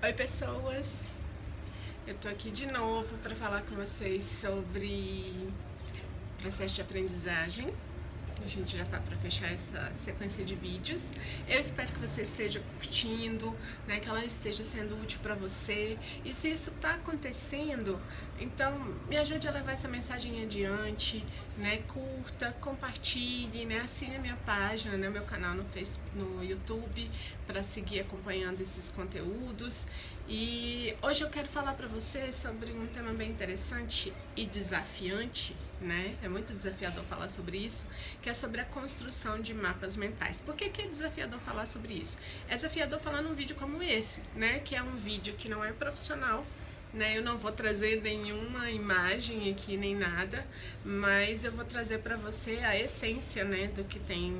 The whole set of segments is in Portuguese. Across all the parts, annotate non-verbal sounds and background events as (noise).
Oi pessoas, eu tô aqui de novo para falar com vocês sobre processo de aprendizagem gente já tá para fechar essa sequência de vídeos. Eu espero que você esteja curtindo, né, que ela esteja sendo útil para você. E se isso tá acontecendo, então me ajude a levar essa mensagem adiante, né? Curta, compartilhe, né? Assine a minha página, né, meu canal no Facebook, no YouTube para seguir acompanhando esses conteúdos. E hoje eu quero falar para você sobre um tema bem interessante e desafiante né? É muito desafiador falar sobre isso, que é sobre a construção de mapas mentais. Por que, que é desafiador falar sobre isso? É desafiador falar num vídeo como esse, né? Que é um vídeo que não é profissional, né? Eu não vou trazer nenhuma imagem aqui nem nada, mas eu vou trazer para você a essência, né, do que tem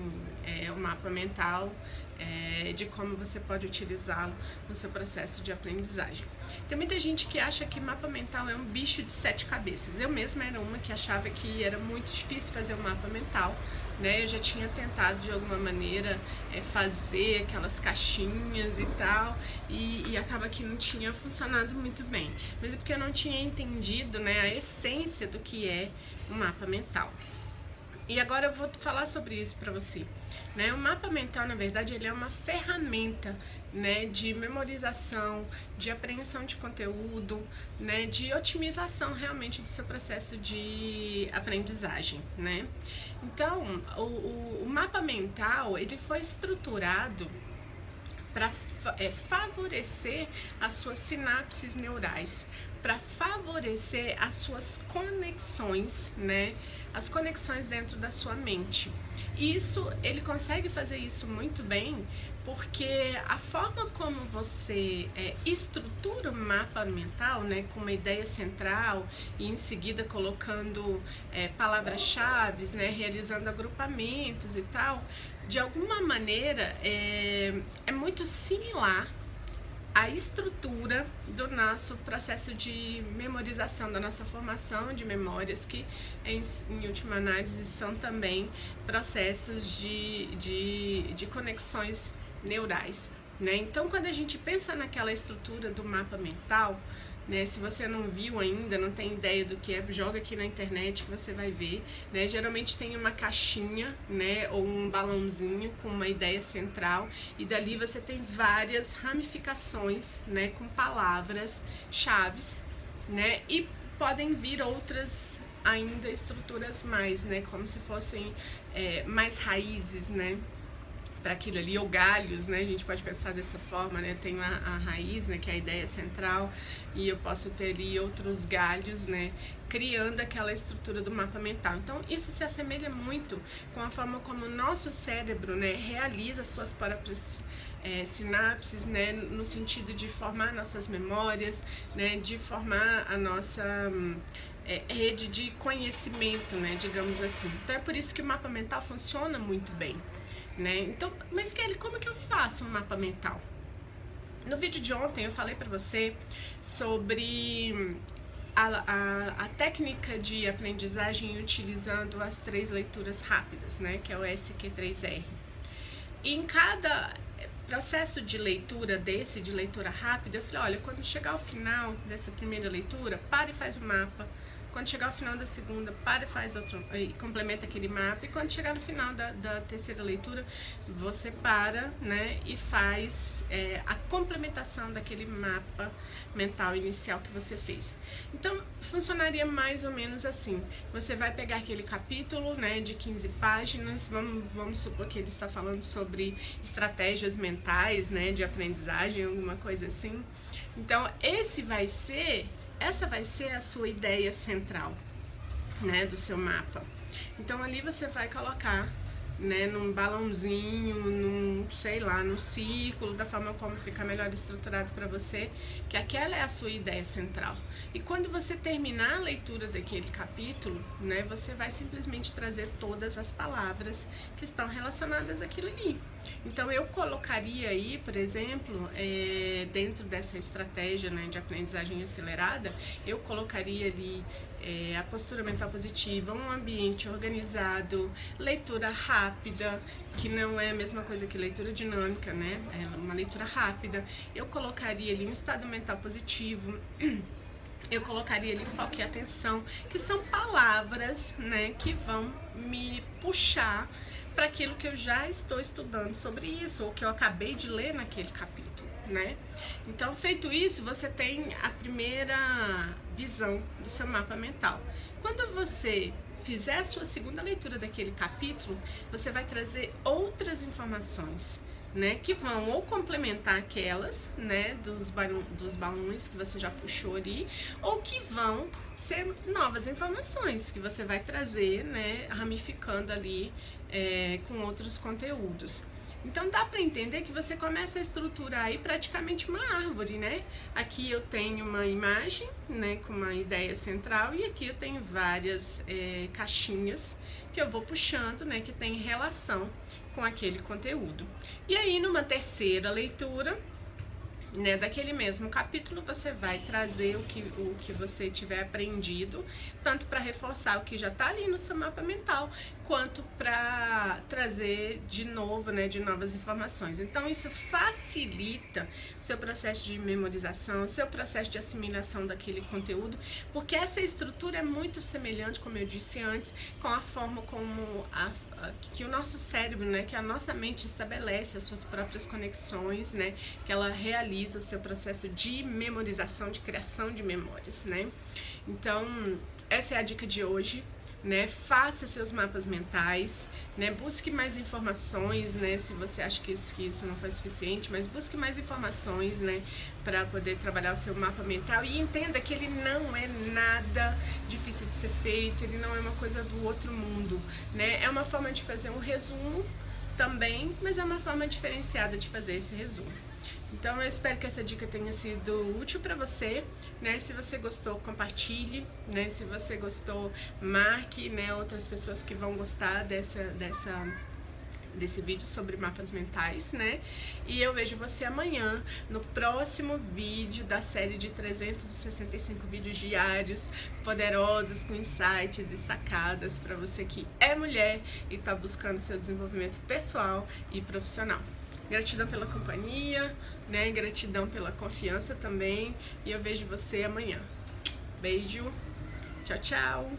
é, o mapa mental, é, de como você pode utilizá-lo no seu processo de aprendizagem. Tem muita gente que acha que mapa mental é um bicho de sete cabeças. Eu mesma era uma que achava que era muito difícil fazer um mapa mental. Né? Eu já tinha tentado de alguma maneira é, fazer aquelas caixinhas e tal, e, e, acaba que não tinha funcionado muito bem. Mas é porque eu não tinha entendido né, a essência do que é um mapa mental. E agora eu vou falar sobre isso para você. Né? O mapa mental, na verdade, ele é uma ferramenta né, de memorização, de apreensão de conteúdo, né, de otimização realmente do seu processo de aprendizagem. Né? Então, o, o, o mapa mental ele foi estruturado para é, favorecer as suas sinapses neurais, para favorecer as suas conexões, né? As conexões dentro da sua mente. Isso, ele consegue fazer isso muito bem, porque a forma como você é, estrutura o mapa mental, né, com uma ideia central e em seguida colocando é, palavras-chave, né, realizando agrupamentos e tal, de alguma maneira é, é muito similar a estrutura do nosso processo de memorização, da nossa formação de memórias, que em, em última análise são também processos de, de, de conexões neurais. Né? Então, quando a gente pensa naquela estrutura do mapa mental, né? Se você não viu ainda, não tem ideia do que é, joga aqui na internet que você vai ver. Né? Geralmente tem uma caixinha, né, ou um balãozinho com uma ideia central e dali você tem várias ramificações, né, com palavras chaves, né? E podem vir outras ainda estruturas mais, né, como se fossem é, mais raízes, né? Para aquilo ali, ou galhos, né? A gente pode pensar dessa forma, né? Tem a, a, raiz, né? Que é a ideia central, e eu posso ter ali outros galhos, né? Criando aquela estrutura do mapa mental. Então, isso se assemelha muito com a forma como o nosso cérebro, né? Realiza suas próprias é, sinapses, né? No sentido de formar nossas memórias, né? De formar a nossa... É, rede de conhecimento, né, digamos assim. Então é por isso que o mapa mental funciona muito bem né? Então, mas Kelly, como que eu faço um mapa mental? No vídeo de ontem eu falei para você sobre a, a, a, técnica de aprendizagem utilizando as três leituras rápidas, né? Que é o SQ3R. E em cada processo de leitura desse, de leitura rápida, eu falei, olha, quando chegar ao final dessa primeira leitura, para e faz o mapa quando chegar ao final da segunda, para e faz outro, e complementa aquele mapa. E quando chegar no final da, da terceira leitura, você para, né, e faz é, a complementação daquele mapa mental inicial que você fez. Então, funcionaria mais ou menos assim. Você vai pegar aquele capítulo, né, de 15 páginas, vamos, vamos supor que ele está falando sobre estratégias mentais, né, de aprendizagem, alguma coisa assim. Então, esse vai ser essa vai ser a sua ideia central, né, do seu mapa. Então ali você vai colocar, né, num balãozinho, num, sei lá, num círculo, da forma como fica melhor estruturado para você, que aquela é a sua ideia central. E quando você terminar a leitura daquele capítulo, né, você vai simplesmente trazer todas as palavras que estão relacionadas àquilo ali. Então eu colocaria aí, por exemplo, é, dentro dessa estratégia né, de aprendizagem acelerada, eu colocaria ali é, a postura mental positiva, um ambiente organizado, leitura rápida que não é a mesma coisa que leitura dinâmica, né? É uma leitura rápida. Eu colocaria ali um estado mental positivo. (clears throat) Eu colocaria ali foco e atenção, que são palavras, né, que vão me puxar para aquilo que eu já estou estudando sobre isso, ou que eu acabei de ler naquele capítulo né? Então, feito isso, você tem a primeira visão do seu mapa mental. Quando você fizer a sua segunda leitura daquele capítulo, você vai trazer outras informações, né, que vão ou complementar aquelas, né, dos, dos balões que você já puxou ali, ou que vão ser novas informações que você vai trazer, né, ramificando ali é, com outros conteúdos. Então dá para entender que você começa a estruturar aí praticamente uma árvore, né? Aqui eu tenho uma imagem, né, com uma ideia central e aqui eu tenho várias é, caixinhas que eu vou puxando, né, que tem relação com aquele conteúdo. E aí numa terceira leitura né, daquele mesmo capítulo, você vai trazer o que, o que você tiver aprendido, tanto para reforçar o que já está ali no seu mapa mental, quanto para trazer de novo, né, de novas informações. Então, isso facilita o seu processo de memorização, o seu processo de assimilação daquele conteúdo, porque essa estrutura é muito semelhante, como eu disse antes, com a forma como a que o nosso cérebro, né, que a nossa mente estabelece as suas próprias conexões, né, que ela realiza o seu processo de memorização, de criação de memórias, né. Então, essa é a dica de hoje né? Faça seus mapas mentais, né? Busque mais informações, né? Se você acha que isso, que isso não foi suficiente, mas busque mais informações, né? Para poder trabalhar o seu mapa mental e entenda que ele não é nada difícil de ser feito, ele não é uma coisa do outro mundo, né? É uma forma de fazer um resumo também, mas é uma forma diferenciada de fazer esse resumo. Então eu espero que essa dica tenha sido útil para você, né? Se você gostou, compartilhe, né? Se você gostou, marque, né, outras pessoas que vão gostar dessa dessa desse vídeo sobre mapas mentais, né? E eu vejo você amanhã no próximo vídeo da série de 365 vídeos diários poderosos com insights e sacadas para você que é mulher e está buscando seu desenvolvimento pessoal e profissional. Gratidão pela companhia, né? Gratidão pela confiança também. E eu vejo você amanhã. Beijo. Tchau, tchau.